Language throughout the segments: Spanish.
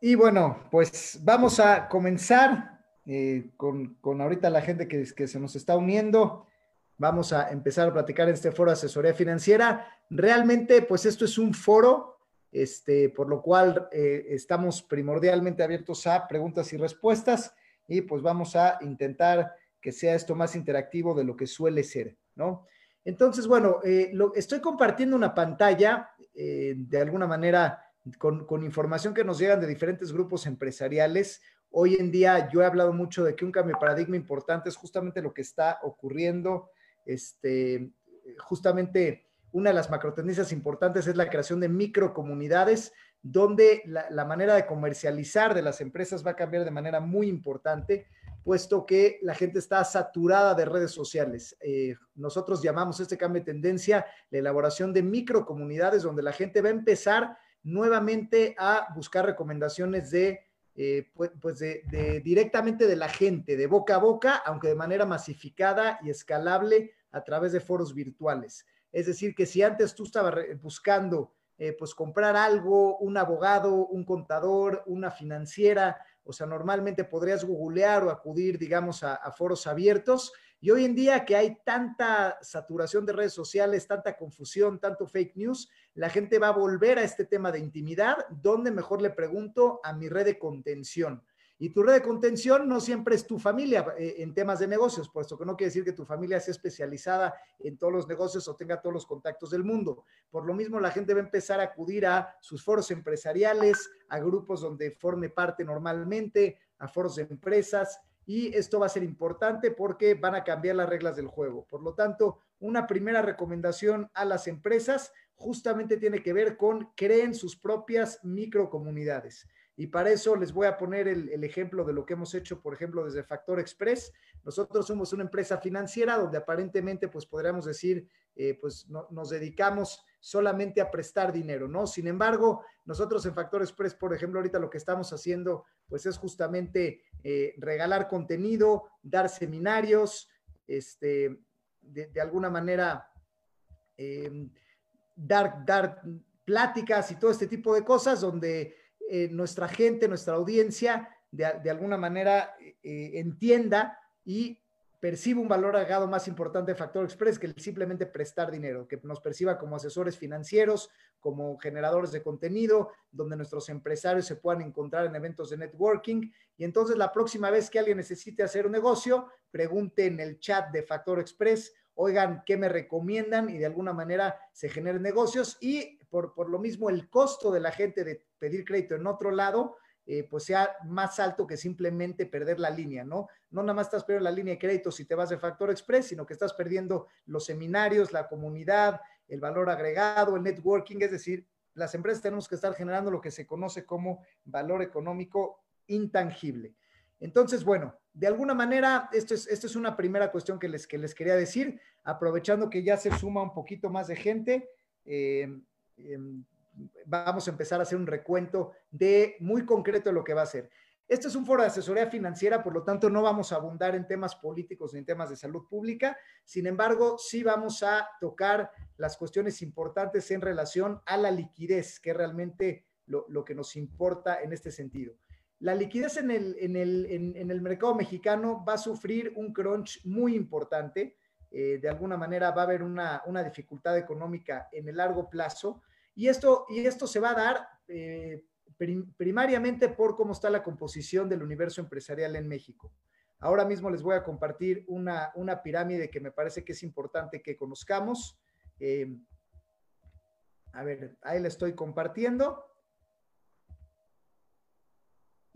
Y bueno, pues vamos a comenzar eh, con, ahorita la gente que, que se nos está uniendo. Vamos a empezar a platicar en este foro de asesoría financiera. Realmente, pues esto es un foro, este, por lo cual eh, estamos primordialmente abiertos a preguntas y respuestas y pues vamos a intentar que sea esto más interactivo de lo que suele ser, ¿no? Entonces, bueno, eh, lo, estoy compartiendo una pantalla de alguna manera con, información que nos llegan de diferentes grupos empresariales. Hoy en día yo he hablado mucho de que un cambio de paradigma importante es justamente lo que está ocurriendo. Este, justamente una de las macrotendencias importantes es la creación de microcomunidades, donde la, manera de comercializar de las empresas va a cambiar de manera muy importante, puesto que la gente está saturada de redes sociales. Eh, nosotros llamamos este cambio de tendencia la elaboración de microcomunidades, donde la gente va a empezar nuevamente a buscar recomendaciones de, eh, pues, de, directamente de la gente, de boca a boca, aunque de manera masificada y escalable a través de foros virtuales. Es decir, que si antes tú estabas buscando eh, pues comprar algo, un abogado, un contador, una financiera, o sea, normalmente podrías googlear o acudir, digamos, a, a foros abiertos. Y hoy en día que hay tanta saturación de redes sociales, tanta confusión, tanto fake news, la gente va a volver a este tema de intimidad, donde mejor le pregunto a mi red de contención. Y tu red de contención no siempre es tu familia eh, en temas de negocios, puesto que no quiere decir que tu familia sea especializada en todos los negocios o tenga todos los contactos del mundo. Por lo mismo, la gente va a empezar a acudir a sus foros empresariales, a grupos donde forme parte normalmente, a foros de empresas, y esto va a ser importante porque van a cambiar las reglas del juego. Por lo tanto, una primera recomendación a las empresas justamente tiene que ver con creen sus propias microcomunidades. Y para eso les voy a poner el, ejemplo de lo que hemos hecho, por ejemplo, desde Factor Express. Nosotros somos una empresa financiera donde aparentemente, pues podríamos decir, eh, pues nos dedicamos solamente a prestar dinero, ¿no? Sin embargo, nosotros en Factor Express, por ejemplo, ahorita lo que estamos haciendo, pues es justamente eh, regalar contenido, dar seminarios, este, de, alguna manera, eh, dar, dar pláticas y todo este tipo de cosas donde eh, nuestra gente, nuestra audiencia, de, alguna manera eh, entienda y perciba un valor agregado más importante de Factor Express que el simplemente prestar dinero, que nos perciba como asesores financieros, como generadores de contenido, donde nuestros empresarios se puedan encontrar en eventos de networking. Y entonces la próxima vez que alguien necesite hacer un negocio, pregunte en el chat de Factor Express oigan, ¿qué me recomiendan? Y de alguna manera se generen negocios y por, lo mismo el costo de la gente de pedir crédito en otro lado, eh, pues sea más alto que simplemente perder la línea, ¿no? No nada más estás perdiendo la línea de crédito si te vas de Factor Express, sino que estás perdiendo los seminarios, la comunidad, el valor agregado, el networking, es decir, las empresas tenemos que estar generando lo que se conoce como valor económico intangible. Entonces, bueno, de alguna manera, esto es, esto es una primera cuestión que les, que les quería decir, aprovechando que ya se suma un poquito más de gente. Eh, em, vamos a empezar a hacer un recuento de muy concreto lo que va a ser. Este es un foro de asesoría financiera, por lo tanto no vamos a abundar en temas políticos ni en temas de salud pública. Sin embargo, sí vamos a tocar las cuestiones importantes en relación a la liquidez, que es realmente lo, lo que nos importa en este sentido. La liquidez en el, en el, en, el mercado mexicano va a sufrir un crunch muy importante. Eh, de alguna manera va a haber una, dificultad económica en el largo plazo. Y esto, y esto se va a dar eh, primariamente por cómo está la composición del universo empresarial en México. Ahora mismo les voy a compartir una, una pirámide que me parece que es importante que conozcamos. Eh, a ver, ahí la estoy compartiendo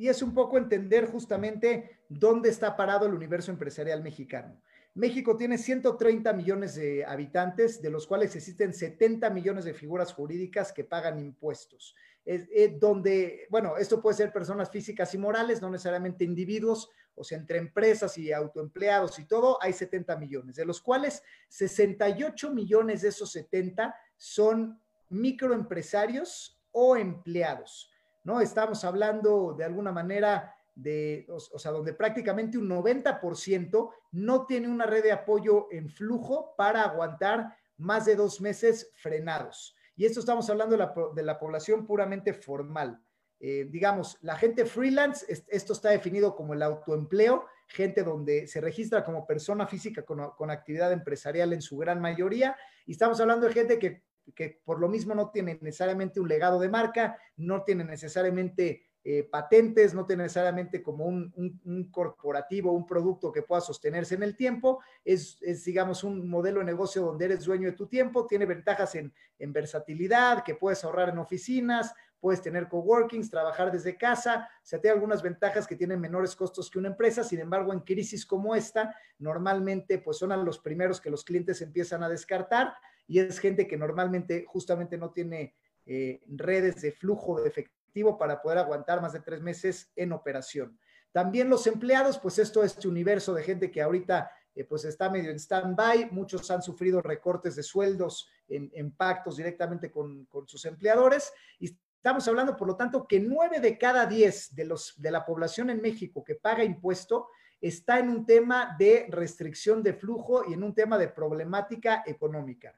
y es un poco entender justamente dónde está parado el universo empresarial mexicano. México tiene 130 millones de habitantes, de los cuales existen 70 millones de figuras jurídicas que pagan impuestos. Es, eh, donde, bueno, esto puede ser personas físicas y morales, no necesariamente individuos, o sea, entre empresas y autoempleados y todo, hay 70 millones, de los cuales 68 millones de esos 70 son microempresarios o empleados. ¿no? Estamos hablando de alguna manera de, o, sea, donde prácticamente un 90% no tiene una red de apoyo en flujo para aguantar más de dos meses frenados. Y esto estamos hablando de la, población puramente formal. eh, digamos, la gente freelance, esto está definido como el autoempleo, gente donde se registra como persona física con, actividad empresarial en su gran mayoría, y estamos hablando de gente que, que por lo mismo no tiene necesariamente un legado de marca, no tiene necesariamente eh, patentes, no tiene necesariamente como un, corporativo, un producto que pueda sostenerse en el tiempo, es, digamos un modelo de negocio donde eres dueño de tu tiempo, tiene ventajas en, versatilidad, que puedes ahorrar en oficinas, puedes tener coworkings, trabajar desde casa, o sea, tiene algunas ventajas que tienen menores costos que una empresa, sin embargo, en crisis como esta, normalmente pues son a los primeros que los clientes empiezan a descartar y es gente que normalmente justamente no tiene eh, redes de flujo de para poder aguantar más de tres meses en operación. También los empleados, pues esto es este universo de gente que ahorita eh, pues está medio en stand-by, muchos han sufrido recortes de sueldos en, pactos directamente con, sus empleadores y estamos hablando, por lo tanto, que nueve de cada diez de, los, de la población en México que paga impuesto está en un tema de restricción de flujo y en un tema de problemática económica.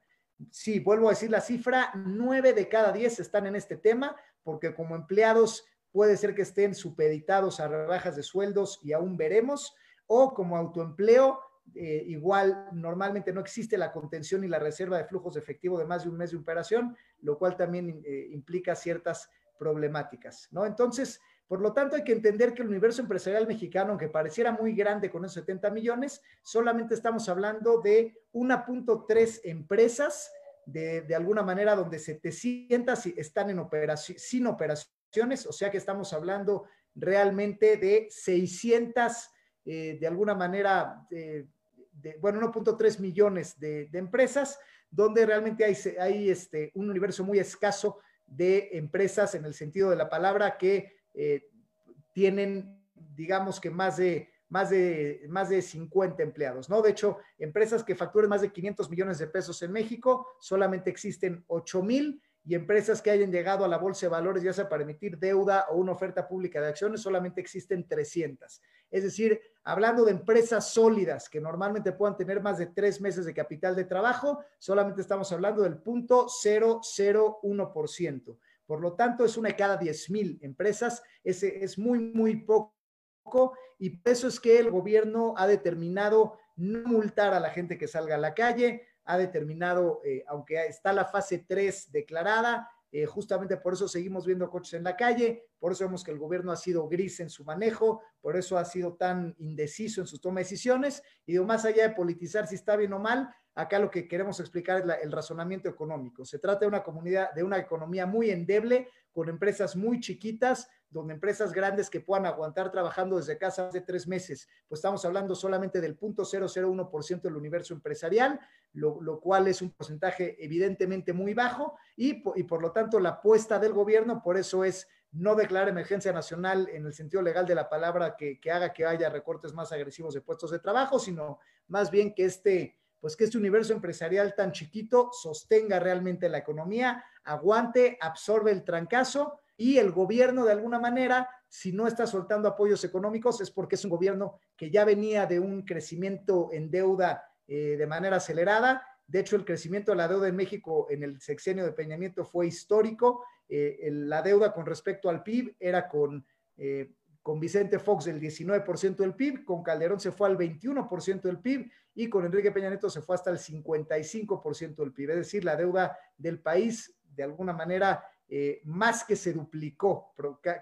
Sí, vuelvo a decir la cifra, nueve de cada diez están en este tema, porque como empleados puede ser que estén supeditados a rebajas de sueldos y aún veremos, o como autoempleo, eh, igual normalmente no existe la contención y la reserva de flujos de efectivo de más de un mes de operación, lo cual también eh, implica ciertas problemáticas, ¿no? Entonces, por lo tanto, hay que entender que el universo empresarial mexicano, aunque pareciera muy grande con esos 70 millones, solamente estamos hablando de 1.3 empresas de, alguna manera donde 700 están en operación, sin operaciones, o sea que estamos hablando realmente de 600, eh, de alguna manera, de, bueno, 1.3 millones de, empresas, donde realmente hay, hay este, un universo muy escaso de empresas en el sentido de la palabra que eh, tienen, digamos que más de más de, más de 50 empleados, ¿no? De hecho, empresas que facturen más de 500 millones de pesos en México, solamente existen 8 mil y empresas que hayan llegado a la bolsa de valores, ya sea para emitir deuda o una oferta pública de acciones, solamente existen 300. Es decir, hablando de empresas sólidas que normalmente puedan tener más de tres meses de capital de trabajo, solamente estamos hablando del punto 001%. Por lo tanto, es una de cada 10 mil empresas. Ese es muy, muy poco y por eso es que el gobierno ha determinado no multar a la gente que salga a la calle, ha determinado, eh, aunque está la fase 3 declarada, eh, justamente por eso seguimos viendo coches en la calle, por eso vemos que el gobierno ha sido gris en su manejo, por eso ha sido tan indeciso en su toma de decisiones, y más allá de politizar si está bien o mal, acá lo que queremos explicar es el razonamiento económico. Se trata de una comunidad, de una economía muy endeble, con empresas muy chiquitas, donde empresas grandes que puedan aguantar trabajando desde casa de tres meses, pues estamos hablando solamente del 0.001% del universo empresarial, lo, cual es un porcentaje evidentemente muy bajo y, y por lo tanto la apuesta del gobierno, por eso es no declarar emergencia nacional en el sentido legal de la palabra que, que, haga que haya recortes más agresivos de puestos de trabajo, sino más bien que este, pues que este universo empresarial tan chiquito sostenga realmente la economía, aguante, absorbe el trancazo y el gobierno de alguna manera, si no está soltando apoyos económicos, es porque es un gobierno que ya venía de un crecimiento en deuda eh, de manera acelerada. De hecho, el crecimiento de la deuda en México en el sexenio de Peña Nieto fue histórico. Eh, la deuda con respecto al PIB era con, eh, con Vicente Fox del 19% del PIB, con Calderón se fue al 21% del PIB y con Enrique Peña Nieto se fue hasta el 55% del PIB. Es decir, la deuda del país de alguna manera eh, más que se duplicó,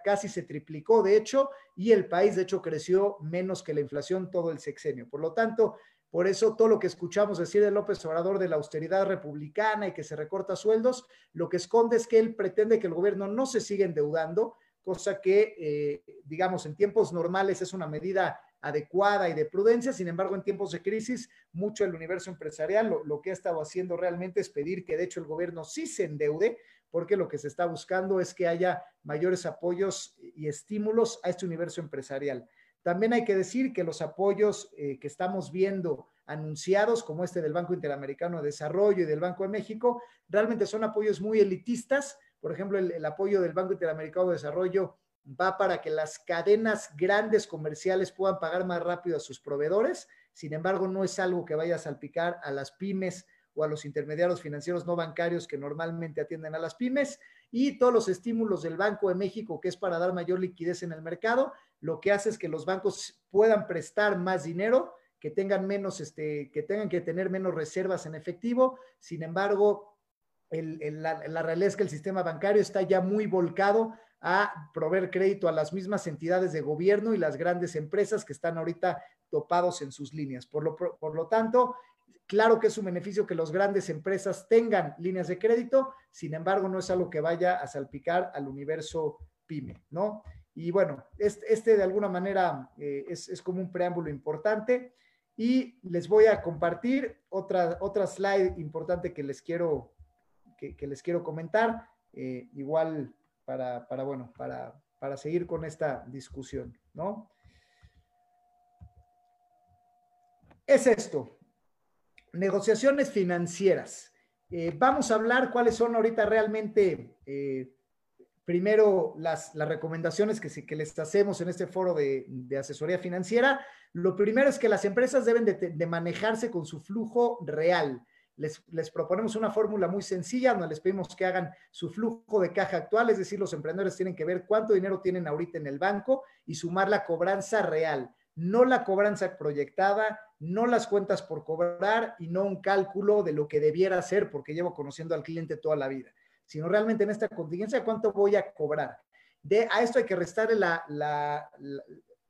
casi se triplicó de hecho, y el país de hecho creció menos que la inflación todo el sexenio. Por lo tanto, por eso todo lo que escuchamos decir de López Obrador de la austeridad republicana y que se recorta sueldos, lo que esconde es que él pretende que el gobierno no se siga endeudando, cosa que, eh, digamos, en tiempos normales es una medida adecuada y de prudencia. Sin embargo, en tiempos de crisis, mucho el universo empresarial lo, lo, que ha estado haciendo realmente es pedir que de hecho el gobierno sí se endeude, porque lo que se está buscando es que haya mayores apoyos y estímulos a este universo empresarial. También hay que decir que los apoyos eh, que estamos viendo anunciados, como este del Banco Interamericano de Desarrollo y del Banco de México, realmente son apoyos muy elitistas. Por ejemplo, el, apoyo del Banco Interamericano de Desarrollo va para que las cadenas grandes comerciales puedan pagar más rápido a sus proveedores. Sin embargo, no es algo que vaya a salpicar a las pymes o a los intermediarios financieros no bancarios que normalmente atienden a las pymes. y todos los estímulos del Banco de México, que es para dar mayor liquidez en el mercado, lo que hace es que los bancos puedan prestar más dinero, que tengan menos, este, que tengan que tener menos reservas en efectivo. Sin embargo, la, la realidad es que el sistema bancario está ya muy volcado a proveer crédito a las mismas entidades de gobierno y las grandes empresas que están ahorita topados en sus líneas. Por lo, por lo tanto, claro que es un beneficio que las grandes empresas tengan líneas de crédito, sin embargo, no es algo que vaya a salpicar al universo pyme, ¿no? Y bueno, este, este de alguna manera eh, es, es, como un preámbulo importante y les voy a compartir otra, otra slide importante que les quiero, que, les quiero comentar. Eh, igual para, bueno, para, para seguir con esta discusión, ¿no? Es esto, negociaciones financieras. Eh, vamos a hablar cuáles son ahorita realmente, eh, primero, las, las recomendaciones que, que, les hacemos en este foro de, de, asesoría financiera. Lo primero es que las empresas deben de, de manejarse con su flujo real les, proponemos una fórmula muy sencilla donde les pedimos que hagan su flujo de caja actual, es decir, los emprendedores tienen que ver cuánto dinero tienen ahorita en el banco y sumar la cobranza real, no la cobranza proyectada, no las cuentas por cobrar y no un cálculo de lo que debiera ser porque llevo conociendo al cliente toda la vida, sino realmente en esta contingencia cuánto voy a cobrar. De, a esto hay que restarle la, la,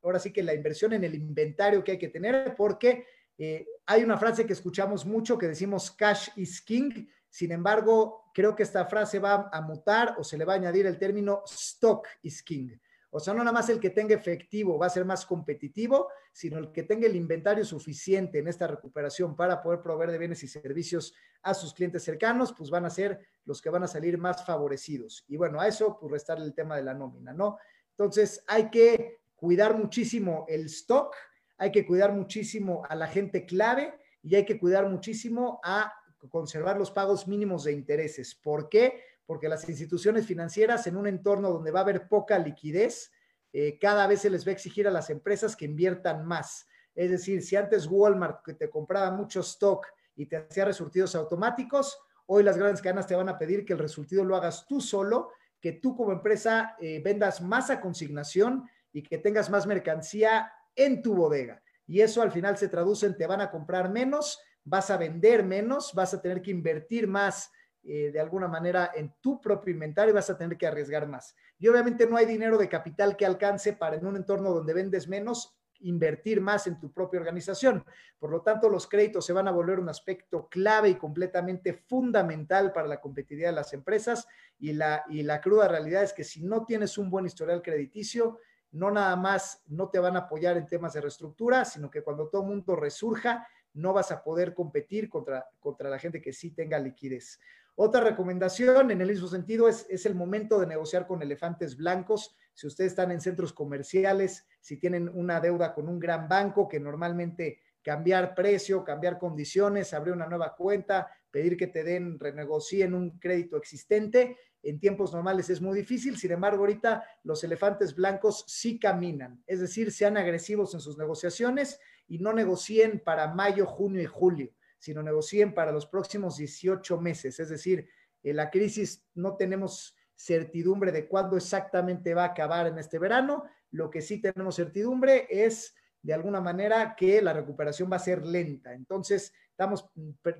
ahora sí que la inversión en el inventario que hay que tener porque eh, hay una frase que escuchamos mucho que decimos cash is king, sin embargo, creo que esta frase va a mutar o se le va a añadir el término stock is king. O sea, no nada más el que tenga efectivo va a ser más competitivo, sino el que tenga el inventario suficiente en esta recuperación para poder proveer de bienes y servicios a sus clientes cercanos, pues van a ser los que van a salir más favorecidos. Y bueno, a eso, pues restar el tema de la nómina, ¿no? Entonces, hay que cuidar muchísimo el stock hay que cuidar muchísimo a la gente clave y hay que cuidar muchísimo a conservar los pagos mínimos de intereses. ¿Por qué? Porque las instituciones financieras en un entorno donde va a haber poca liquidez, eh, cada vez se les va a exigir a las empresas que inviertan más. Es decir, si antes Walmart te compraba mucho stock y te hacía resurtidos automáticos, hoy las grandes cadenas te van a pedir que el resultido lo hagas tú solo, que tú como empresa eh, vendas más a consignación y que tengas más mercancía en tu bodega. Y eso al final se traduce en te van a comprar menos, vas a vender menos, vas a tener que invertir más eh, de alguna manera en tu propio inventario y vas a tener que arriesgar más. Y obviamente no hay dinero de capital que alcance para en un entorno donde vendes menos invertir más en tu propia organización. Por lo tanto, los créditos se van a volver un aspecto clave y completamente fundamental para la competitividad de las empresas y la, y la cruda realidad es que si no tienes un buen historial crediticio, no nada más no te van a apoyar en temas de reestructura, sino que cuando todo mundo resurja, no vas a poder competir contra, contra la gente que sí tenga liquidez. Otra recomendación en el mismo sentido es, es el momento de negociar con elefantes blancos. Si ustedes están en centros comerciales, si tienen una deuda con un gran banco que normalmente cambiar precio, cambiar condiciones, abrir una nueva cuenta, pedir que te den, renegocien un crédito existente, en tiempos normales es muy difícil, sin embargo, ahorita los elefantes blancos sí caminan, es decir, sean agresivos en sus negociaciones y no negocien para mayo, junio y julio, sino negocien para los próximos 18 meses, es decir, en la crisis no tenemos certidumbre de cuándo exactamente va a acabar en este verano, lo que sí tenemos certidumbre es de alguna manera que la recuperación va a ser lenta. Entonces, estamos,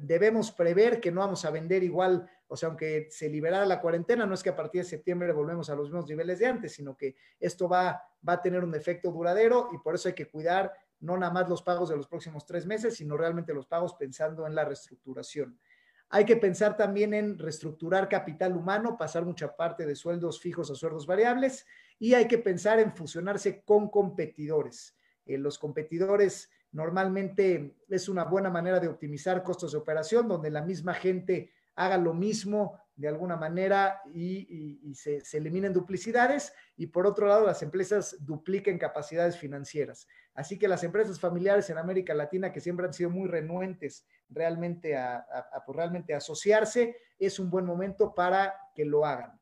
debemos prever que no vamos a vender igual, o sea, aunque se liberara la cuarentena, no es que a partir de septiembre volvemos a los mismos niveles de antes, sino que esto va, va a tener un efecto duradero y por eso hay que cuidar no nada más los pagos de los próximos tres meses, sino realmente los pagos pensando en la reestructuración. Hay que pensar también en reestructurar capital humano, pasar mucha parte de sueldos fijos a sueldos variables y hay que pensar en fusionarse con competidores. Eh, los competidores normalmente es una buena manera de optimizar costos de operación, donde la misma gente haga lo mismo de alguna manera y, se, eliminen duplicidades y por otro lado las empresas dupliquen capacidades financieras. Así que las empresas familiares en América Latina que siempre han sido muy renuentes realmente a, pues, realmente asociarse, es un buen momento para que lo hagan.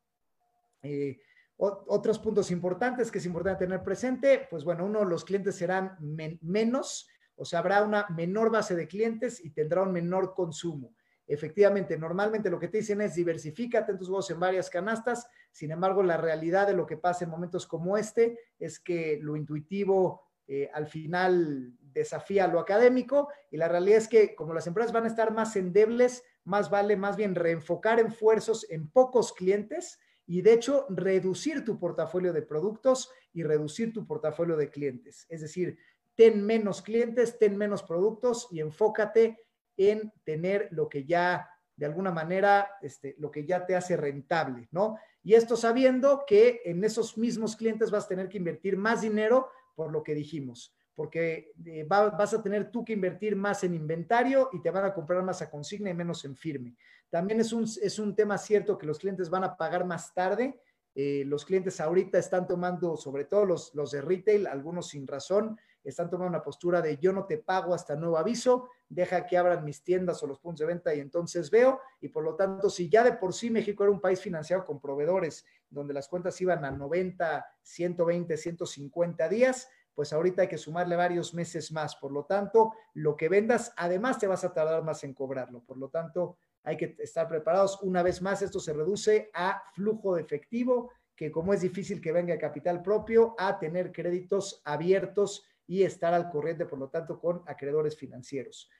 Eh, otros puntos importantes que es importante tener presente, pues bueno, uno, los clientes serán menos, o sea, habrá una menor base de clientes y tendrá un menor consumo. efectivamente, normalmente lo que te dicen es diversifícate tus huevos en varias canastas. Sin embargo, la realidad de lo que pasa en momentos como este es que lo intuitivo eh, al final desafía lo académico y la realidad es que como las empresas van a estar más endebles, más vale más bien reenfocar esfuerzos en pocos clientes y de hecho reducir tu portafolio de productos y reducir tu portafolio de clientes. Es decir, ten menos clientes, ten menos productos y enfócate en tener lo que ya, de alguna manera, este, lo que ya te hace rentable, ¿no? Y esto sabiendo que en esos mismos clientes vas a tener que invertir más dinero por lo que dijimos, porque eh, vas a tener tú que invertir más en inventario y te van a comprar más a consigna y menos en firme. También es un, es un tema cierto que los clientes van a pagar más tarde. Eh, los clientes ahorita están tomando, sobre todo los, los de retail, algunos sin razón, están tomando una postura de yo no te pago hasta nuevo aviso, deja que abran mis tiendas o los puntos de venta y entonces veo. Y por lo tanto, si ya de por sí México era un país financiado con proveedores donde las cuentas iban a 90, 120, 150 días, pues ahorita hay que sumarle varios meses más. Por lo tanto, lo que vendas, además te vas a tardar más en cobrarlo. Por lo tanto, hay que estar preparados. Una vez más, esto se reduce a flujo de efectivo, que como es difícil que venga capital propio, a tener créditos abiertos y estar al corriente, por lo tanto, con acreedores financieros.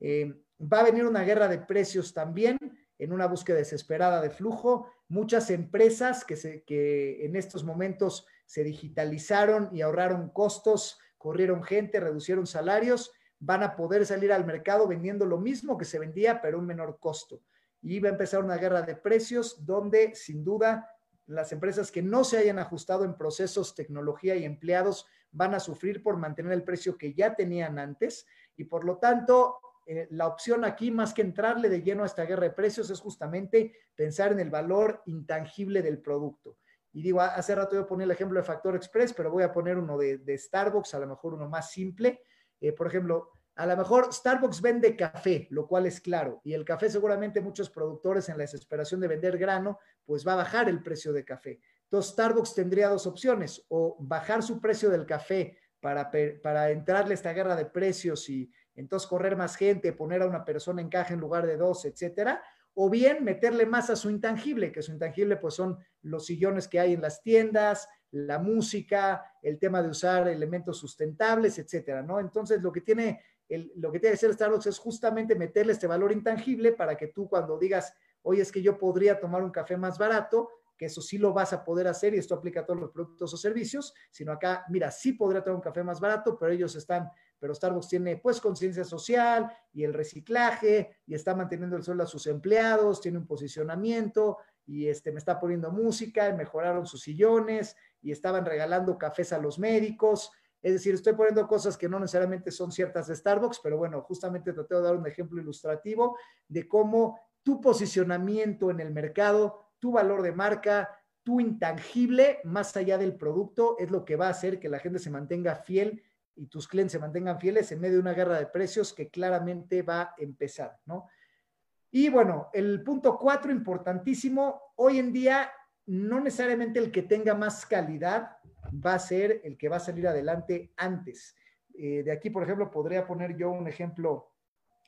Eh, va a venir una guerra de precios también en una búsqueda desesperada de flujo. Muchas empresas que, se, que en estos momentos se digitalizaron y ahorraron costos, corrieron gente, reducieron salarios, van a poder salir al mercado vendiendo lo mismo que se vendía, pero un menor costo. Y va a empezar una guerra de precios donde, sin duda, las empresas que no se hayan ajustado en procesos, tecnología y empleados van a sufrir por mantener el precio que ya tenían antes y por lo tanto eh, la opción aquí, más que entrarle de lleno a esta guerra de precios, es justamente pensar en el valor intangible del producto. Y digo, hace rato yo ponía el ejemplo de Factor Express, pero voy a poner uno de, Starbucks, a lo mejor uno más simple. Eh, por ejemplo, a lo mejor Starbucks vende café, lo cual es claro, y el café seguramente muchos productores en la desesperación de vender grano, pues va a bajar el precio de café. Entonces, Starbucks tendría dos opciones, o bajar su precio del café para, para entrarle a esta guerra de precios y entonces correr más gente, poner a una persona en caja en lugar de dos, etcétera, o bien meterle más a su intangible, que su intangible pues son los sillones que hay en las tiendas, la música, el tema de usar elementos sustentables, etcétera, ¿no? Entonces, lo que tiene lo que tiene que hacer Starbucks es justamente meterle este valor intangible para que tú cuando digas, oye, es que yo podría tomar un café más barato, que eso sí lo vas a poder hacer y esto aplica a todos los productos o servicios, sino acá, mira, sí podría tener un café más barato, pero ellos están, pero Starbucks tiene pues conciencia social y el reciclaje y está manteniendo el sueldo a sus empleados, tiene un posicionamiento y este, me está poniendo música, mejoraron sus sillones y estaban regalando cafés a los médicos. Es decir, estoy poniendo cosas que no necesariamente son ciertas de Starbucks, pero bueno, justamente traté de dar un ejemplo ilustrativo de cómo tu posicionamiento en el mercado tu valor de marca, tu intangible, más allá del producto, es lo que va a hacer que la gente se mantenga fiel y tus clientes se mantengan fieles en medio de una guerra de precios que claramente va a empezar, ¿no? Y bueno, el punto cuatro, importantísimo, hoy en día no necesariamente el que tenga más calidad va a ser el que va a salir adelante antes. Eh, de aquí, por ejemplo, podría poner yo un ejemplo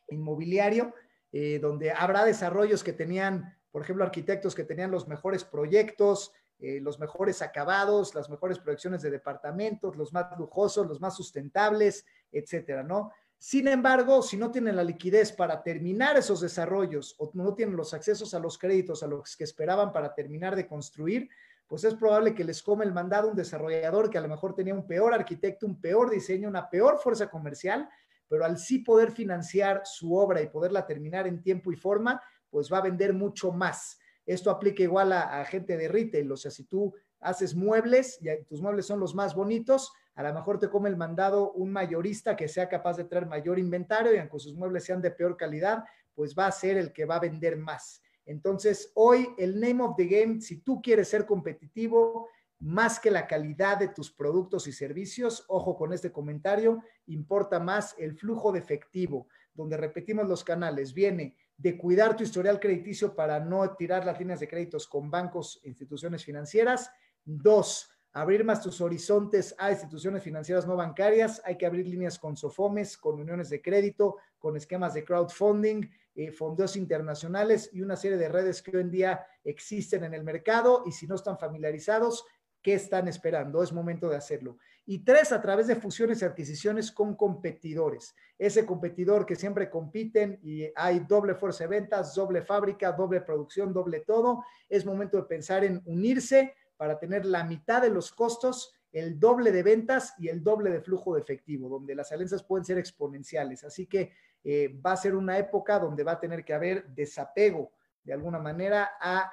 inmobiliario, eh, donde habrá desarrollos que tenían por ejemplo, arquitectos que tenían los mejores proyectos, eh, los mejores acabados, las mejores proyecciones de departamentos, los más lujosos, los más sustentables, etcétera, ¿no? Sin embargo, si no tienen la liquidez para terminar esos desarrollos o no tienen los accesos a los créditos a los que esperaban para terminar de construir, pues es probable que les come el mandado un desarrollador que a lo mejor tenía un peor arquitecto, un peor diseño, una peor fuerza comercial, pero al sí poder financiar su obra y poderla terminar en tiempo y forma, pues va a vender mucho más. Esto aplica igual a, gente de retail, o sea, si tú haces muebles y tus muebles son los más bonitos, a lo mejor te come el mandado un mayorista que sea capaz de traer mayor inventario y aunque sus muebles sean de peor calidad, pues va a ser el que va a vender más. Entonces, hoy el name of the game, si tú quieres ser competitivo, más que la calidad de tus productos y servicios, ojo con este comentario, importa más el flujo de efectivo, donde repetimos los canales, viene de cuidar tu historial crediticio para no tirar las líneas de créditos con bancos e instituciones financieras. Dos, abrir más tus horizontes a instituciones financieras no bancarias. Hay que abrir líneas con SOFOMES, con uniones de crédito, con esquemas de crowdfunding, eh, fondos internacionales y una serie de redes que hoy en día existen en el mercado y si no están familiarizados, ¿qué están esperando? Es momento de hacerlo. Y tres, a través de fusiones y adquisiciones con competidores. Ese competidor que siempre compiten y hay doble fuerza de ventas, doble fábrica, doble producción, doble todo. Es momento de pensar en unirse para tener la mitad de los costos el doble de ventas y el doble de flujo de efectivo, donde las alianzas pueden ser exponenciales. Así que eh, va a ser una época donde va a tener que haber desapego de alguna manera a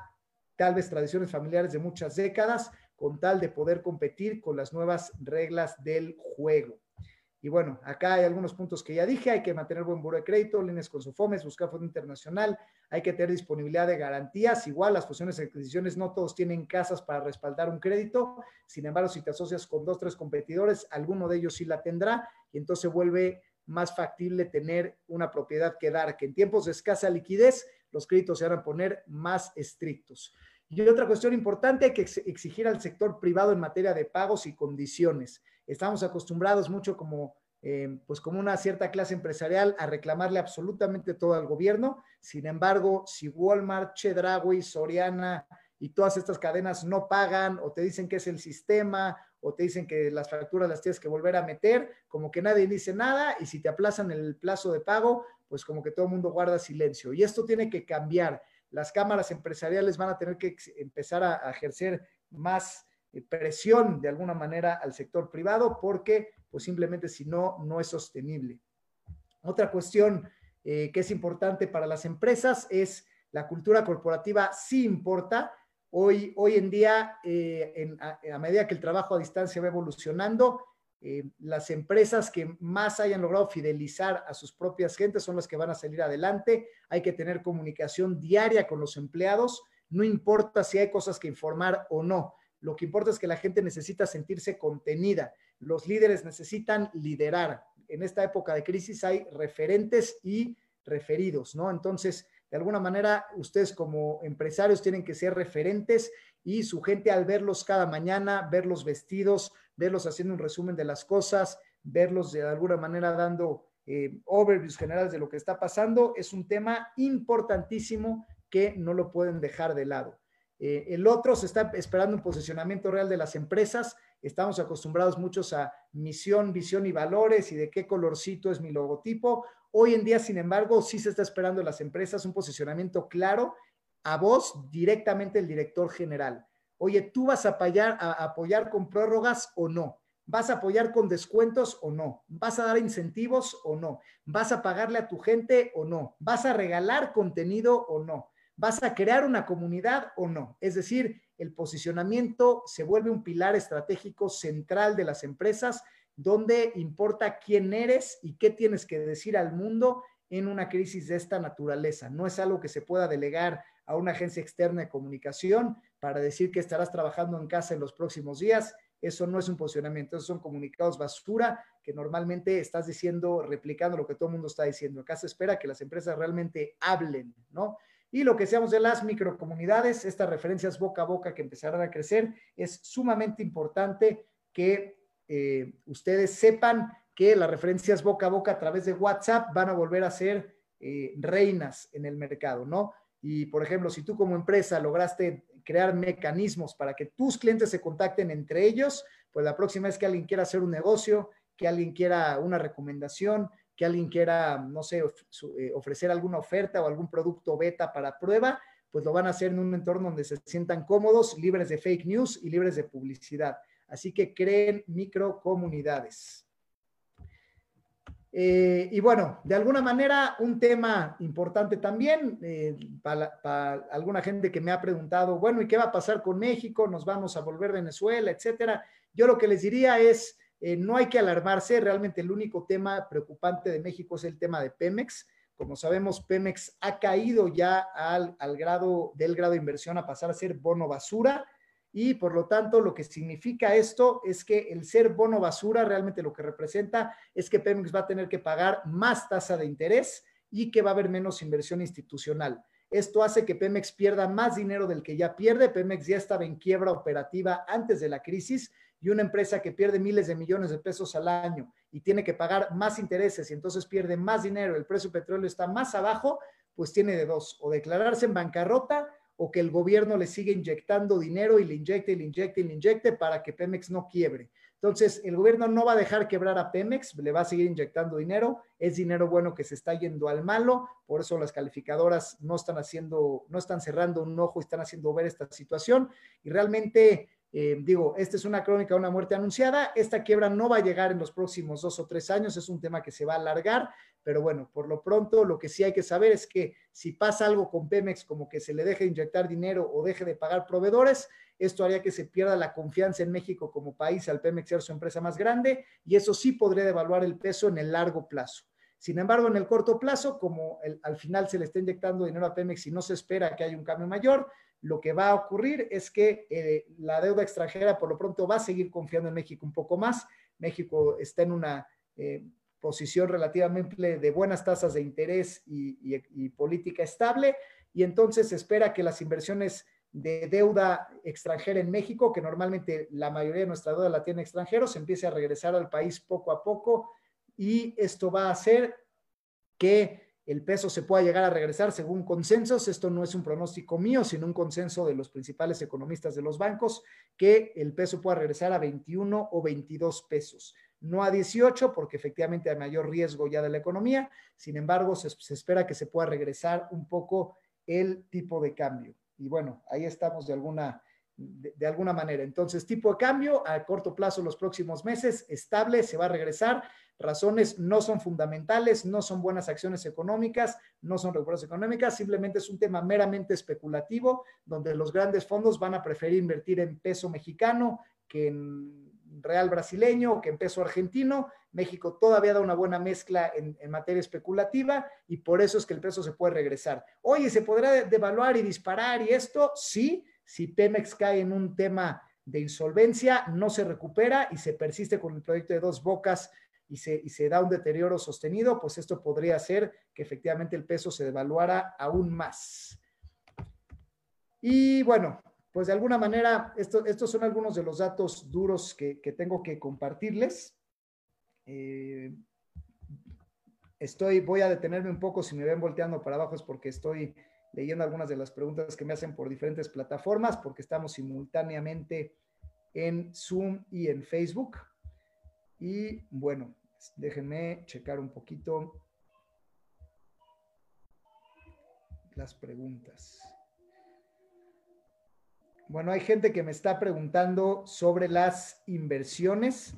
tal vez tradiciones familiares de muchas décadas, con tal de poder competir con las nuevas reglas del juego. Y bueno, acá hay algunos puntos que ya dije, hay que mantener buen buro de crédito, líneas con SOFOMES, buscar fondo internacional, hay que tener disponibilidad de garantías, igual las fusiones y adquisiciones no todos tienen casas para respaldar un crédito, sin embargo, si te asocias con dos, tres competidores, alguno de ellos sí la tendrá y entonces vuelve más factible tener una propiedad que dar, que en tiempos de escasa liquidez los créditos se van a poner más estrictos. Y otra cuestión importante, hay que exigir al sector privado en materia de pagos y condiciones. Estamos acostumbrados mucho como, eh, pues como una cierta clase empresarial a reclamarle absolutamente todo al gobierno. Sin embargo, si Walmart, Chedraui, Soriana y todas estas cadenas no pagan o te dicen que es el sistema o te dicen que las facturas las tienes que volver a meter, como que nadie dice nada y si te aplazan el plazo de pago, pues como que todo el mundo guarda silencio. Y esto tiene que cambiar. Las cámaras empresariales van a tener que empezar a, ejercer más eh, presión de alguna manera al sector privado porque pues simplemente si no, no es sostenible. Otra cuestión eh, que es importante para las empresas es la cultura corporativa sí importa, Hoy, hoy en día, eh, a, medida que el trabajo a distancia va evolucionando, eh, las empresas que más hayan logrado fidelizar a sus propias gentes son las que van a salir adelante. Hay que tener comunicación diaria con los empleados. No importa si hay cosas que informar o no. Lo que importa es que la gente necesita sentirse contenida. Los líderes necesitan liderar. En esta época de crisis hay referentes y referidos, ¿no? Entonces, de alguna manera, ustedes como empresarios tienen que ser referentes y su gente al verlos cada mañana, verlos vestidos, verlos haciendo un resumen de las cosas, verlos de alguna manera dando eh, overviews generales de lo que está pasando, es un tema importantísimo que no lo pueden dejar de lado. Eh, el otro se está esperando un posicionamiento real de las empresas. Estamos acostumbrados muchos a misión, visión y valores y de qué colorcito es mi logotipo. Hoy en día, sin embargo, sí se está esperando en las empresas un posicionamiento claro a vos directamente el director general. Oye, ¿tú vas a apoyar, con prórrogas o no? ¿Vas a apoyar con descuentos o no? ¿Vas a dar incentivos o no? ¿Vas a pagarle a tu gente o no? ¿Vas a regalar contenido o no? ¿Vas a crear una comunidad o no? Es decir, el posicionamiento se vuelve un pilar estratégico central de las empresas donde importa quién eres y qué tienes que decir al mundo en una crisis de esta naturaleza. No es algo que se pueda delegar a una agencia externa de comunicación para decir que estarás trabajando en casa en los próximos días. Eso no es un posicionamiento, esos son comunicados basura que normalmente estás diciendo, replicando lo que todo el mundo está diciendo. Acá se espera que las empresas realmente hablen, ¿no? Y lo que seamos de las microcomunidades, estas referencias boca a boca que empezarán a crecer, es sumamente importante que eh, ustedes sepan que las referencias boca a boca a través de WhatsApp van a volver a ser eh, reinas en el mercado, ¿no? Y, por ejemplo, si tú como empresa lograste crear mecanismos para que tus clientes se contacten entre ellos, pues la próxima vez que alguien quiera hacer un negocio, que alguien quiera una recomendación, que alguien quiera, no sé, eh, ofrecer alguna oferta o algún producto beta para prueba, pues lo van a hacer en un entorno donde se sientan cómodos, libres de fake news y libres de publicidad. Así que creen microcomunidades. Eh, y bueno, de alguna manera, un tema importante también eh, para, alguna gente que me ha preguntado, bueno, ¿y qué va a pasar con México? ¿Nos vamos a volver Venezuela, etcétera? Yo lo que les diría es, eh, no hay que alarmarse, realmente el único tema preocupante de México es el tema de Pemex. Como sabemos, Pemex ha caído ya al, al grado del grado de inversión a pasar a ser bono basura y por lo tanto lo que significa esto es que el ser bono basura realmente lo que representa es que Pemex va a tener que pagar más tasa de interés y que va a haber menos inversión institucional. Esto hace que Pemex pierda más dinero del que ya pierde. Pemex ya estaba en quiebra operativa antes de la crisis y una empresa que pierde miles de millones de pesos al año y tiene que pagar más intereses y entonces pierde más dinero, el precio del petróleo está más abajo, pues tiene de dos, o declararse en bancarrota o que el gobierno le siga inyectando dinero y le inyecte y le inyecte y le inyecte para que Pemex no quiebre. Entonces, el gobierno no va a dejar quebrar a Pemex, le va a seguir inyectando dinero, es dinero bueno que se está yendo al malo, por eso las calificadoras no están haciendo, no están cerrando un ojo, están haciendo ver esta situación y realmente eh, digo, esta es una crónica de una muerte anunciada. Esta quiebra no va a llegar en los próximos dos o tres años. Es un tema que se va a alargar. Pero bueno, por lo pronto, lo que sí hay que saber es que si pasa algo con Pemex, como que se le deje inyectar dinero o deje de pagar proveedores, esto haría que se pierda la confianza en México como país al Pemex ser su empresa más grande y eso sí podría devaluar el peso en el largo plazo. Sin embargo, en el corto plazo, como al final se le está inyectando dinero a Pemex y no se espera que haya un cambio mayor, lo que va a ocurrir es que eh, la deuda extranjera por lo pronto va a seguir confiando en México un poco más. México está en una eh, posición relativamente de buenas tasas de interés y, política estable y entonces espera que las inversiones de deuda extranjera en México, que normalmente la mayoría de nuestra deuda la tiene extranjeros, empiece a regresar al país poco a poco y esto va a hacer que el peso se pueda llegar a regresar según consensos. Esto no es un pronóstico mío, sino un consenso de los principales economistas de los bancos, que el peso pueda regresar a 21 o 22 pesos. No a 18, porque efectivamente hay mayor riesgo ya de la economía. Sin embargo, se, espera que se pueda regresar un poco el tipo de cambio. Y bueno, ahí estamos de alguna, de, alguna manera. Entonces, tipo de cambio a corto plazo los próximos meses, estable, se va a regresar razones no son fundamentales, no son buenas acciones económicas, no son recuperaciones económicas, simplemente es un tema meramente especulativo, donde los grandes fondos van a preferir invertir en peso mexicano que en real brasileño que en peso argentino. México todavía da una buena mezcla en, materia especulativa y por eso es que el peso se puede regresar. Oye, ¿se podrá devaluar y disparar y esto? Sí, si Pemex cae en un tema de insolvencia, no se recupera y se persiste con el proyecto de dos bocas y se, da un deterioro sostenido, pues esto podría hacer que efectivamente el peso se devaluara aún más. Y bueno, pues de alguna manera, estos son algunos de los datos duros que, tengo que compartirles. Eh, estoy, voy a detenerme un poco, si me ven volteando para abajo es porque estoy leyendo algunas de las preguntas que me hacen por diferentes plataformas, porque estamos simultáneamente en Zoom y en Facebook. Y bueno, déjenme checar un poquito las preguntas. Bueno, hay gente que me está preguntando sobre las inversiones.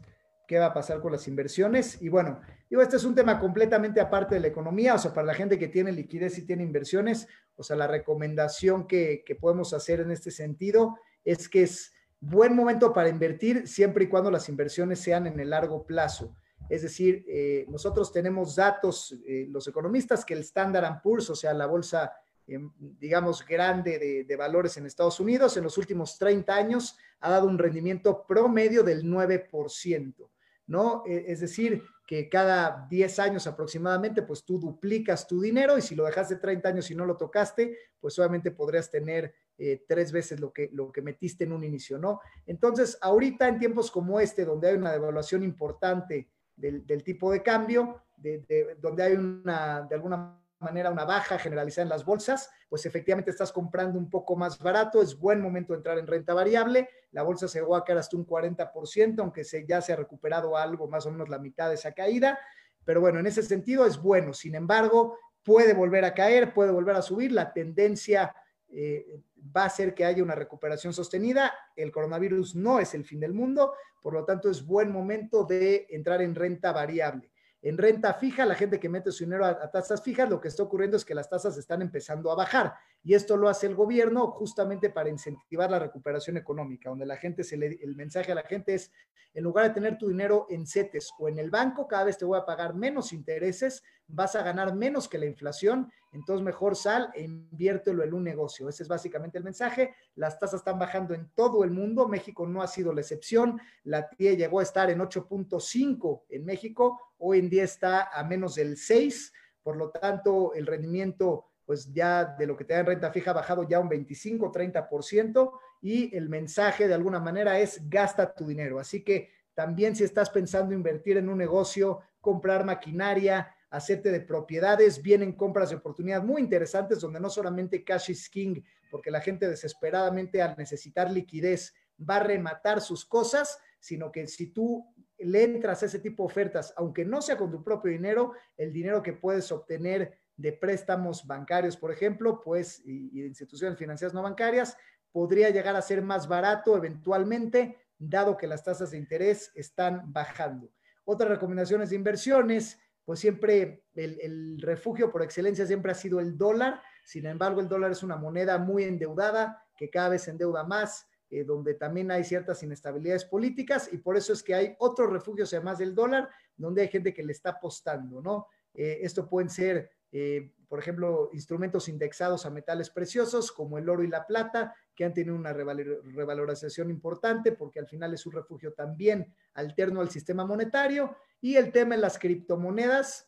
¿Qué va a pasar con las inversiones? Y bueno, digo, este es un tema completamente aparte de la economía, o sea, para la gente que tiene liquidez y tiene inversiones, o sea, la recomendación que, podemos hacer en este sentido es que es buen momento para invertir siempre y cuando las inversiones sean en el largo plazo. Es decir, eh, nosotros tenemos datos, eh, los economistas, que el Standard Poor's, o sea, la bolsa, eh, digamos, grande de, de, valores en Estados Unidos, en los últimos 30 años ha dado un rendimiento promedio del 9%, ¿no? es decir, que cada 10 años aproximadamente, pues tú duplicas tu dinero y si lo dejaste 30 años y no lo tocaste, pues obviamente podrías tener eh, tres veces lo que, lo que metiste en un inicio, ¿no? Entonces, ahorita en tiempos como este, donde hay una devaluación importante del, tipo de cambio, de, donde hay una, de alguna manera, una baja generalizada en las bolsas, pues efectivamente estás comprando un poco más barato, es buen momento de entrar en renta variable, la bolsa se llegó a caer hasta un 40%, aunque se, ya se ha recuperado algo, más o menos la mitad de esa caída, pero bueno, en ese sentido es bueno, sin embargo, puede volver a caer, puede volver a subir, la tendencia eh, va a hacer que haya una recuperación sostenida. El coronavirus no es el fin del mundo, por lo tanto es buen momento de entrar en renta variable. En renta fija, la gente que mete su dinero a, tasas fijas, lo que está ocurriendo es que las tasas están empezando a bajar y esto lo hace el gobierno justamente para incentivar la recuperación económica, donde la gente se le, el mensaje a la gente es, en lugar de tener tu dinero en CETES o en el banco, cada vez te voy a pagar menos intereses, vas a ganar menos que la inflación, entonces mejor sal e inviértelo en un negocio. Ese es básicamente el mensaje. Las tasas están bajando en todo el mundo, México no ha sido la excepción, la TIE llegó a estar en 8.5 en México, hoy en día está a menos del 6, por lo tanto el rendimiento pues ya de lo que te da en renta fija ha bajado ya un 25, 30% y el mensaje de alguna manera es gasta tu dinero. Así que también si estás pensando invertir en un negocio, comprar maquinaria hacerte de propiedades, vienen compras de oportunidad muy interesantes donde no solamente cash is king, porque la gente desesperadamente al necesitar liquidez va a rematar sus cosas, sino que si tú le entras a ese tipo de ofertas, aunque no sea con tu propio dinero, el dinero que puedes obtener de préstamos bancarios, por ejemplo, pues, y, de instituciones financieras no bancarias, podría llegar a ser más barato eventualmente, dado que las tasas de interés están bajando. Otras recomendaciones de inversiones, pues siempre el, refugio por excelencia siempre ha sido el dólar. Sin embargo, el dólar es una moneda muy endeudada que cada vez endeuda más. Eh, donde también hay ciertas inestabilidades políticas y por eso es que hay otros refugios además del dólar, donde hay gente que le está apostando, ¿no? Eh, esto pueden ser, eh, por ejemplo, instrumentos indexados a metales preciosos como el oro y la plata, que han tenido una revalorización importante porque al final es un refugio también alterno al sistema monetario. Y el tema de las criptomonedas,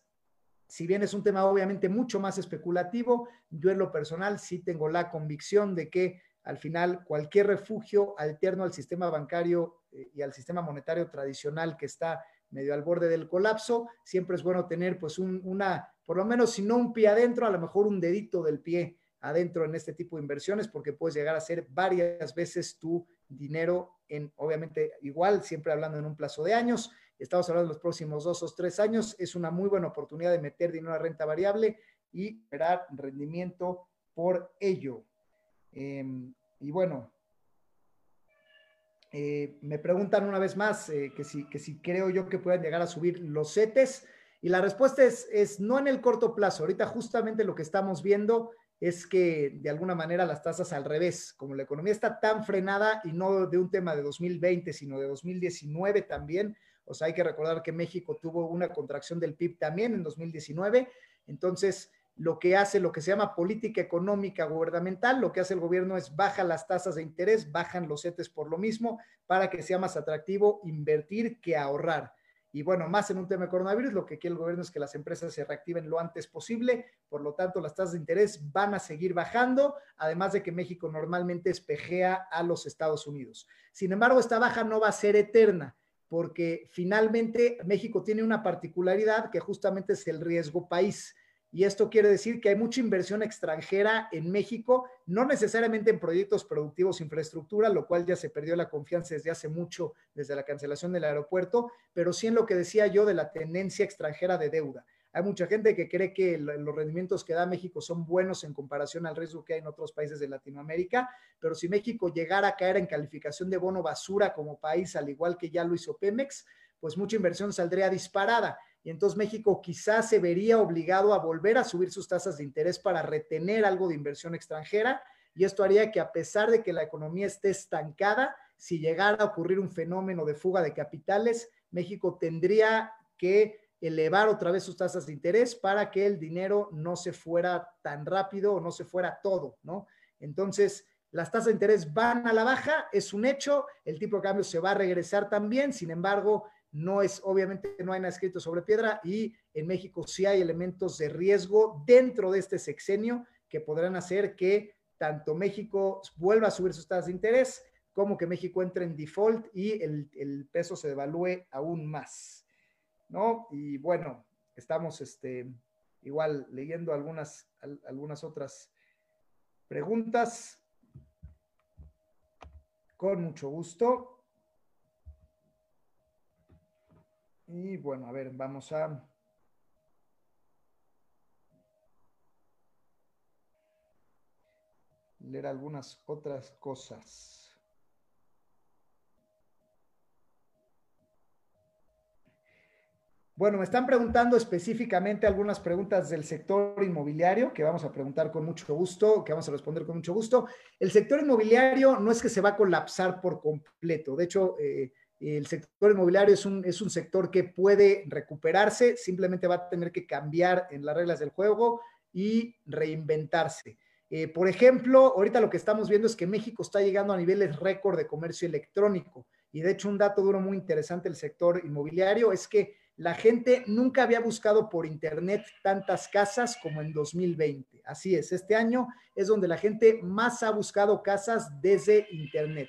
si bien es un tema obviamente mucho más especulativo, yo en lo personal sí tengo la convicción de que al final cualquier refugio alterno al sistema bancario eh, y al sistema monetario tradicional que está medio al borde del colapso, siempre es bueno tener pues una, por lo menos si no un pie adentro, a lo mejor un dedito del pie adentro en este tipo de inversiones porque puedes llegar a ser varias veces tu dinero en, obviamente igual, siempre hablando en un plazo de años, estamos hablando de los próximos dos o tres años, es una muy buena oportunidad de meter dinero a renta variable y esperar rendimiento por ello. Em, y bueno, eh, me preguntan una vez más eh, que, si, que si creo yo que puedan llegar a subir los CETES. Y la respuesta es, es no en el corto plazo. Ahorita justamente lo que estamos viendo es que de alguna manera las tasas al revés, como la economía está tan frenada y no de un tema de 2020, sino de 2019 también. O sea, hay que recordar que México tuvo una contracción del PIB también en 2019. Entonces, lo que hace lo que se llama política económica gubernamental, lo que hace el gobierno es baja las tasas de interés, bajan los CETES por lo mismo, para que sea más atractivo invertir que ahorrar. Y bueno, más en un tema de coronavirus, lo que quiere el gobierno es que las empresas se reactiven lo antes posible, por lo tanto las tasas de interés van a seguir bajando, además de que México normalmente espejea a los Estados Unidos. Sin embargo, esta baja no va a ser eterna, porque finalmente México tiene una particularidad que justamente es el riesgo país. Y esto quiere decir que hay mucha inversión extranjera en México, no necesariamente en proyectos productivos, infraestructura, lo cual ya se perdió la confianza desde hace mucho, desde la cancelación del aeropuerto, pero sí en lo que decía yo de la tendencia extranjera de deuda. Hay mucha gente que cree que los rendimientos que da México son buenos en comparación al riesgo que hay en otros países de Latinoamérica, pero si México llegara a caer en calificación de bono basura como país, al igual que ya lo hizo Pemex, pues mucha inversión saldría disparada y entonces México quizás se vería obligado a volver a subir sus tasas de interés para retener algo de inversión extranjera y esto haría que a pesar de que la economía esté estancada, si llegara a ocurrir un fenómeno de fuga de capitales, México tendría que elevar otra vez sus tasas de interés para que el dinero no se fuera tan rápido o no se fuera todo, ¿no? Entonces, las tasas de interés van a la baja, es un hecho, el tipo de cambio se va a regresar también, sin embargo, no es, obviamente no hay nada escrito sobre piedra y en México sí hay elementos de riesgo dentro de este sexenio que podrán hacer que tanto México vuelva a subir sus tasas de interés como que México entre en default y el, peso se devalúe aún más. ¿No? Y bueno, estamos este, igual leyendo algunas, algunas otras preguntas. Con mucho gusto. Y bueno, a ver, vamos a... leer algunas otras cosas. Bueno, me están preguntando específicamente algunas preguntas del sector inmobiliario que vamos a preguntar con mucho gusto, que vamos a responder con mucho gusto. El sector inmobiliario no es que se va a colapsar por completo. De hecho, eh, el sector inmobiliario es un, es un sector que puede recuperarse, simplemente va a tener que cambiar en las reglas del juego y reinventarse. Eh, por ejemplo, ahorita lo que estamos viendo es que México está llegando a niveles récord de comercio electrónico. Y de hecho, un dato duro muy interesante del sector inmobiliario es que la gente nunca había buscado por Internet tantas casas como en 2020. Así es, este año es donde la gente más ha buscado casas desde Internet.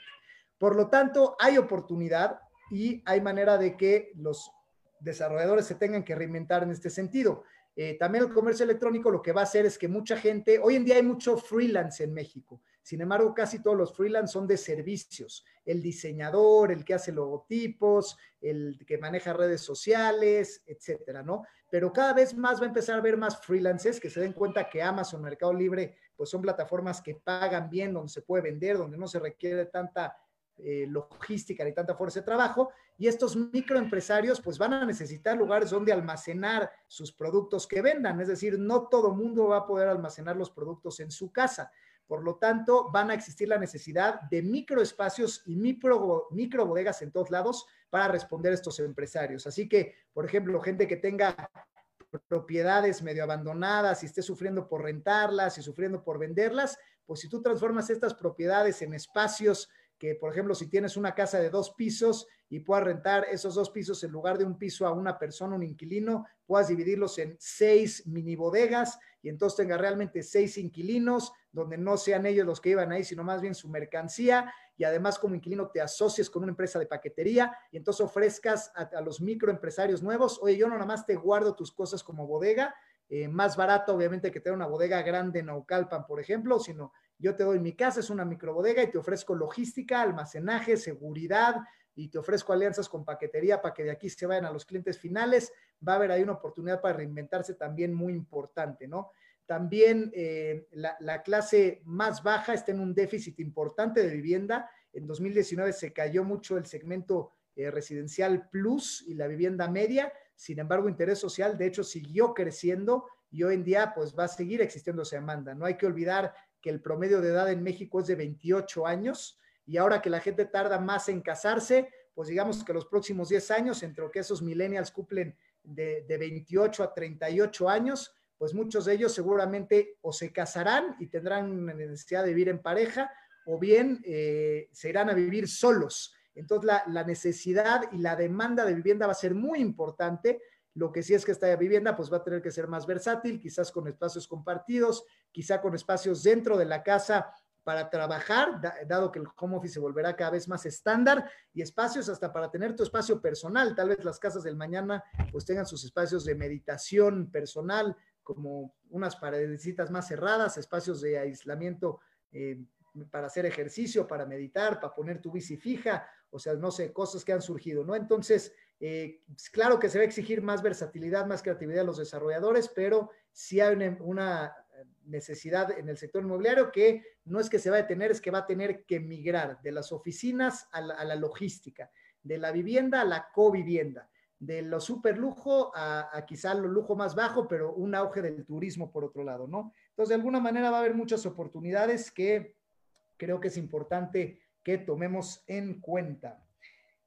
Por lo tanto, hay oportunidad y hay manera de que los desarrolladores se tengan que reinventar en este sentido. eh, también el comercio electrónico lo que va a hacer es que mucha gente, hoy en día hay mucho freelance en México, sin embargo casi todos los freelance son de servicios, el diseñador, el que hace logotipos, el que maneja redes sociales, etcétera, ¿no? Pero cada vez más va a empezar a haber más freelancers que se den cuenta que Amazon, Mercado Libre, pues son plataformas que pagan bien, donde se puede vender, donde no se requiere tanta eh, logística ni tanta fuerza de trabajo y estos microempresarios pues van a necesitar lugares donde almacenar sus productos que vendan, es decir, no todo mundo va a poder almacenar los productos en su casa. Por lo tanto, van a existir la necesidad de microespacios y micro, micro bodegas en todos lados para responder a estos empresarios. Así que, por ejemplo, gente que tenga propiedades medio abandonadas y esté sufriendo por rentarlas y sufriendo por venderlas, pues si tú transformas estas propiedades en espacios que, por ejemplo, si tienes una casa de dos pisos y puedas rentar esos dos pisos en lugar de un piso a una persona, un inquilino, puedas dividirlos en seis mini bodegas y entonces tenga realmente seis inquilinos, donde no sean ellos los que iban ahí, sino más bien su mercancía y además como inquilino te asocies con una empresa de paquetería y entonces ofrezcas a, los microempresarios nuevos, oye, yo no nada más te guardo tus cosas como bodega, eh, más barato obviamente que tener una bodega grande en Naucalpan, por ejemplo, sino yo te doy mi casa, es una microbodega y te ofrezco logística, almacenaje, seguridad y te ofrezco alianzas con paquetería para que de aquí se vayan a los clientes finales. Va a haber ahí una oportunidad para reinventarse también muy importante, ¿no? También eh, la, clase más baja está en un déficit importante de vivienda. En 2019 se cayó mucho el segmento eh, residencial plus y la vivienda media. Sin embargo, interés social, de hecho, siguió creciendo y hoy en día, pues va a seguir existiendo esa demanda. No hay que olvidar que el promedio de edad en México es de 28 años y ahora que la gente tarda más en casarse, pues digamos que los próximos 10 años, entre que esos millennials cumplen de, 28 a 38 años, pues muchos de ellos seguramente o se casarán y tendrán necesidad de vivir en pareja o bien eh, se irán a vivir solos. Entonces la, la, necesidad y la demanda de vivienda va a ser muy importante lo que sí es que esta vivienda pues va a tener que ser más versátil, quizás con espacios compartidos, quizá con espacios dentro de la casa para trabajar, dado que el home office se volverá cada vez más estándar y espacios hasta para tener tu espacio personal. Tal vez las casas del mañana pues tengan sus espacios de meditación personal, como unas paredecitas más cerradas, espacios de aislamiento eh, para hacer ejercicio, para meditar, para poner tu bici fija, o sea, no sé, cosas que han surgido, ¿no? Entonces, eh, pues, claro que se va a exigir más versatilidad, más creatividad a los desarrolladores, pero sí hay una, necesidad en el sector inmobiliario que no es que se va a detener, es que va a tener que migrar de las oficinas a la, logística, de la vivienda a la covivienda, de lo super lujo a, a, quizá lo lujo más bajo, pero un auge del turismo por otro lado, ¿no? Entonces, de alguna manera va a haber muchas oportunidades que creo que es importante que tomemos en cuenta.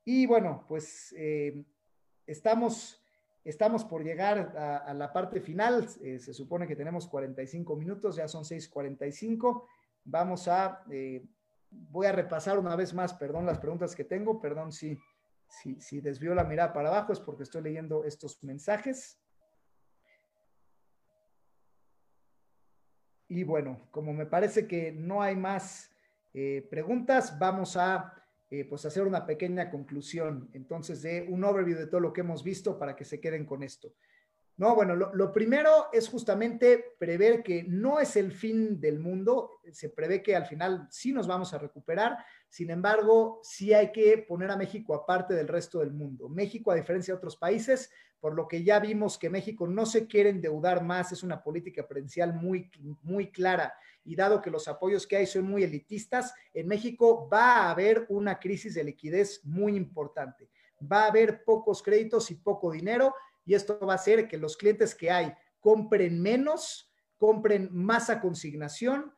Y bueno, pues eh, estamos, estamos por llegar a, la parte final. Eh, se supone que tenemos 45 minutos, ya son 6.45. Vamos a, eh, voy a repasar una vez más, perdón las preguntas que tengo, perdón si, si, si desvío la mirada para abajo, es porque estoy leyendo estos mensajes. Y bueno, como me parece que no hay más preguntas, vamos a eh, pues hacer una pequeña conclusión, entonces, de un overview de todo lo que hemos visto para que se queden con esto. No, bueno, lo, primero es justamente prever que no es el fin del mundo, se prevé que al final sí nos vamos a recuperar, sin embargo, sí hay que poner a México aparte del resto del mundo. México, a diferencia de otros países, por lo que ya vimos que México no se quiere endeudar más, es una política prudencial muy, muy clara y dado que los apoyos que hay son muy elitistas, en México va a haber una crisis de liquidez muy importante. Va a haber pocos créditos y poco dinero y esto va a hacer que los clientes que hay compren menos, compren más a consignación,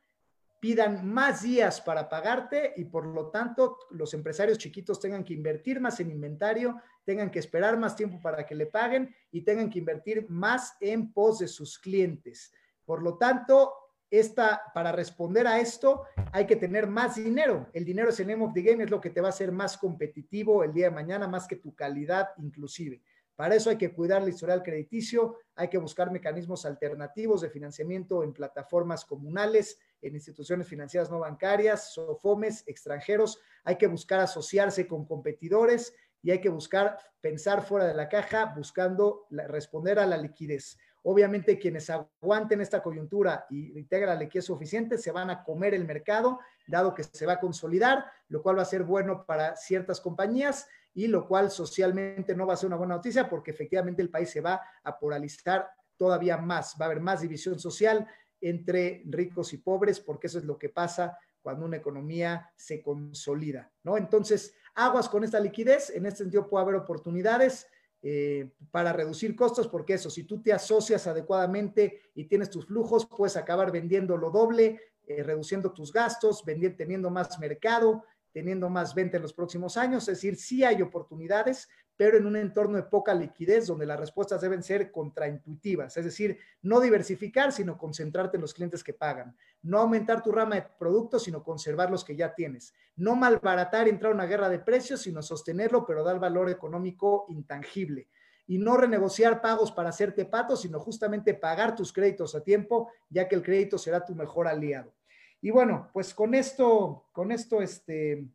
pidan más días para pagarte y por lo tanto los empresarios chiquitos tengan que invertir más en inventario, tengan que esperar más tiempo para que le paguen y tengan que invertir más en pos de sus clientes. Por lo tanto, esta, para responder a esto hay que tener más dinero. El dinero es el name of the game, es lo que te va a hacer más competitivo el día de mañana, más que tu calidad inclusive. Para eso hay que cuidar el historial crediticio, hay que buscar mecanismos alternativos de financiamiento en plataformas comunales, en instituciones financieras no bancarias, SOFOMES, extranjeros. Hay que buscar asociarse con competidores y hay que buscar pensar fuera de la caja, buscando responder a la liquidez. Obviamente quienes aguanten esta coyuntura y integran la liquidez suficiente se van a comer el mercado, dado que se va a consolidar, lo cual va a ser bueno para ciertas compañías y lo cual socialmente no va a ser una buena noticia porque efectivamente el país se va a polarizar todavía más, va a haber más división social entre ricos y pobres porque eso es lo que pasa cuando una economía se consolida, ¿no? Entonces, aguas con esta liquidez, en este sentido puede haber oportunidades eh, para reducir costos, porque eso, si tú te asocias adecuadamente y tienes tus flujos, puedes acabar vendiendo lo doble, eh, reduciendo tus gastos, vendiendo, teniendo más mercado, teniendo más venta en los próximos años. Es decir, sí hay oportunidades, pero en un entorno de poca liquidez donde las respuestas deben ser contraintuitivas, es decir, no diversificar, sino concentrarte en los clientes que pagan, no aumentar tu rama de productos, sino conservar los que ya tienes, no malbaratar, entrar a una guerra de precios, sino sostenerlo, pero dar valor económico intangible. Y no renegociar pagos para hacerte pato, sino justamente pagar tus créditos a tiempo, ya que el crédito será tu mejor aliado. Y bueno, pues con esto, con esto este,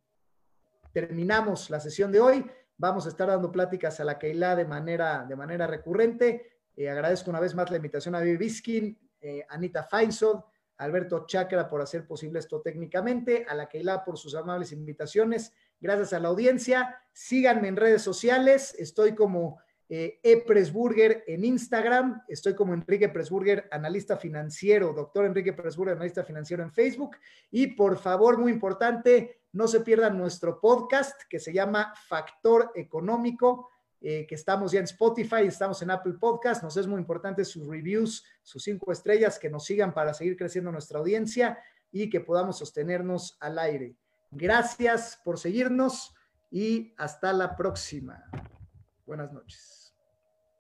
terminamos la sesión de hoy. Vamos a estar dando pláticas a la Keila de manera, de manera recurrente. Eh, agradezco una vez más la invitación a Vivi Biskin, eh, Anita Feinsod, Alberto Chakra por hacer posible esto técnicamente, a la Keila por sus amables invitaciones. Gracias a la audiencia. Síganme en redes sociales. Estoy como eh, ePresburger en Instagram. Estoy como Enrique Presburger, analista financiero, doctor Enrique Presburger, analista financiero en Facebook. Y por favor, muy importante, no se pierdan nuestro podcast que se llama Factor Económico, eh, que estamos ya en Spotify, estamos en Apple Podcast. Nos es muy importante sus reviews, sus cinco estrellas, que nos sigan para seguir creciendo nuestra audiencia y que podamos sostenernos al aire. Gracias por seguirnos y hasta la próxima. Buenas noches.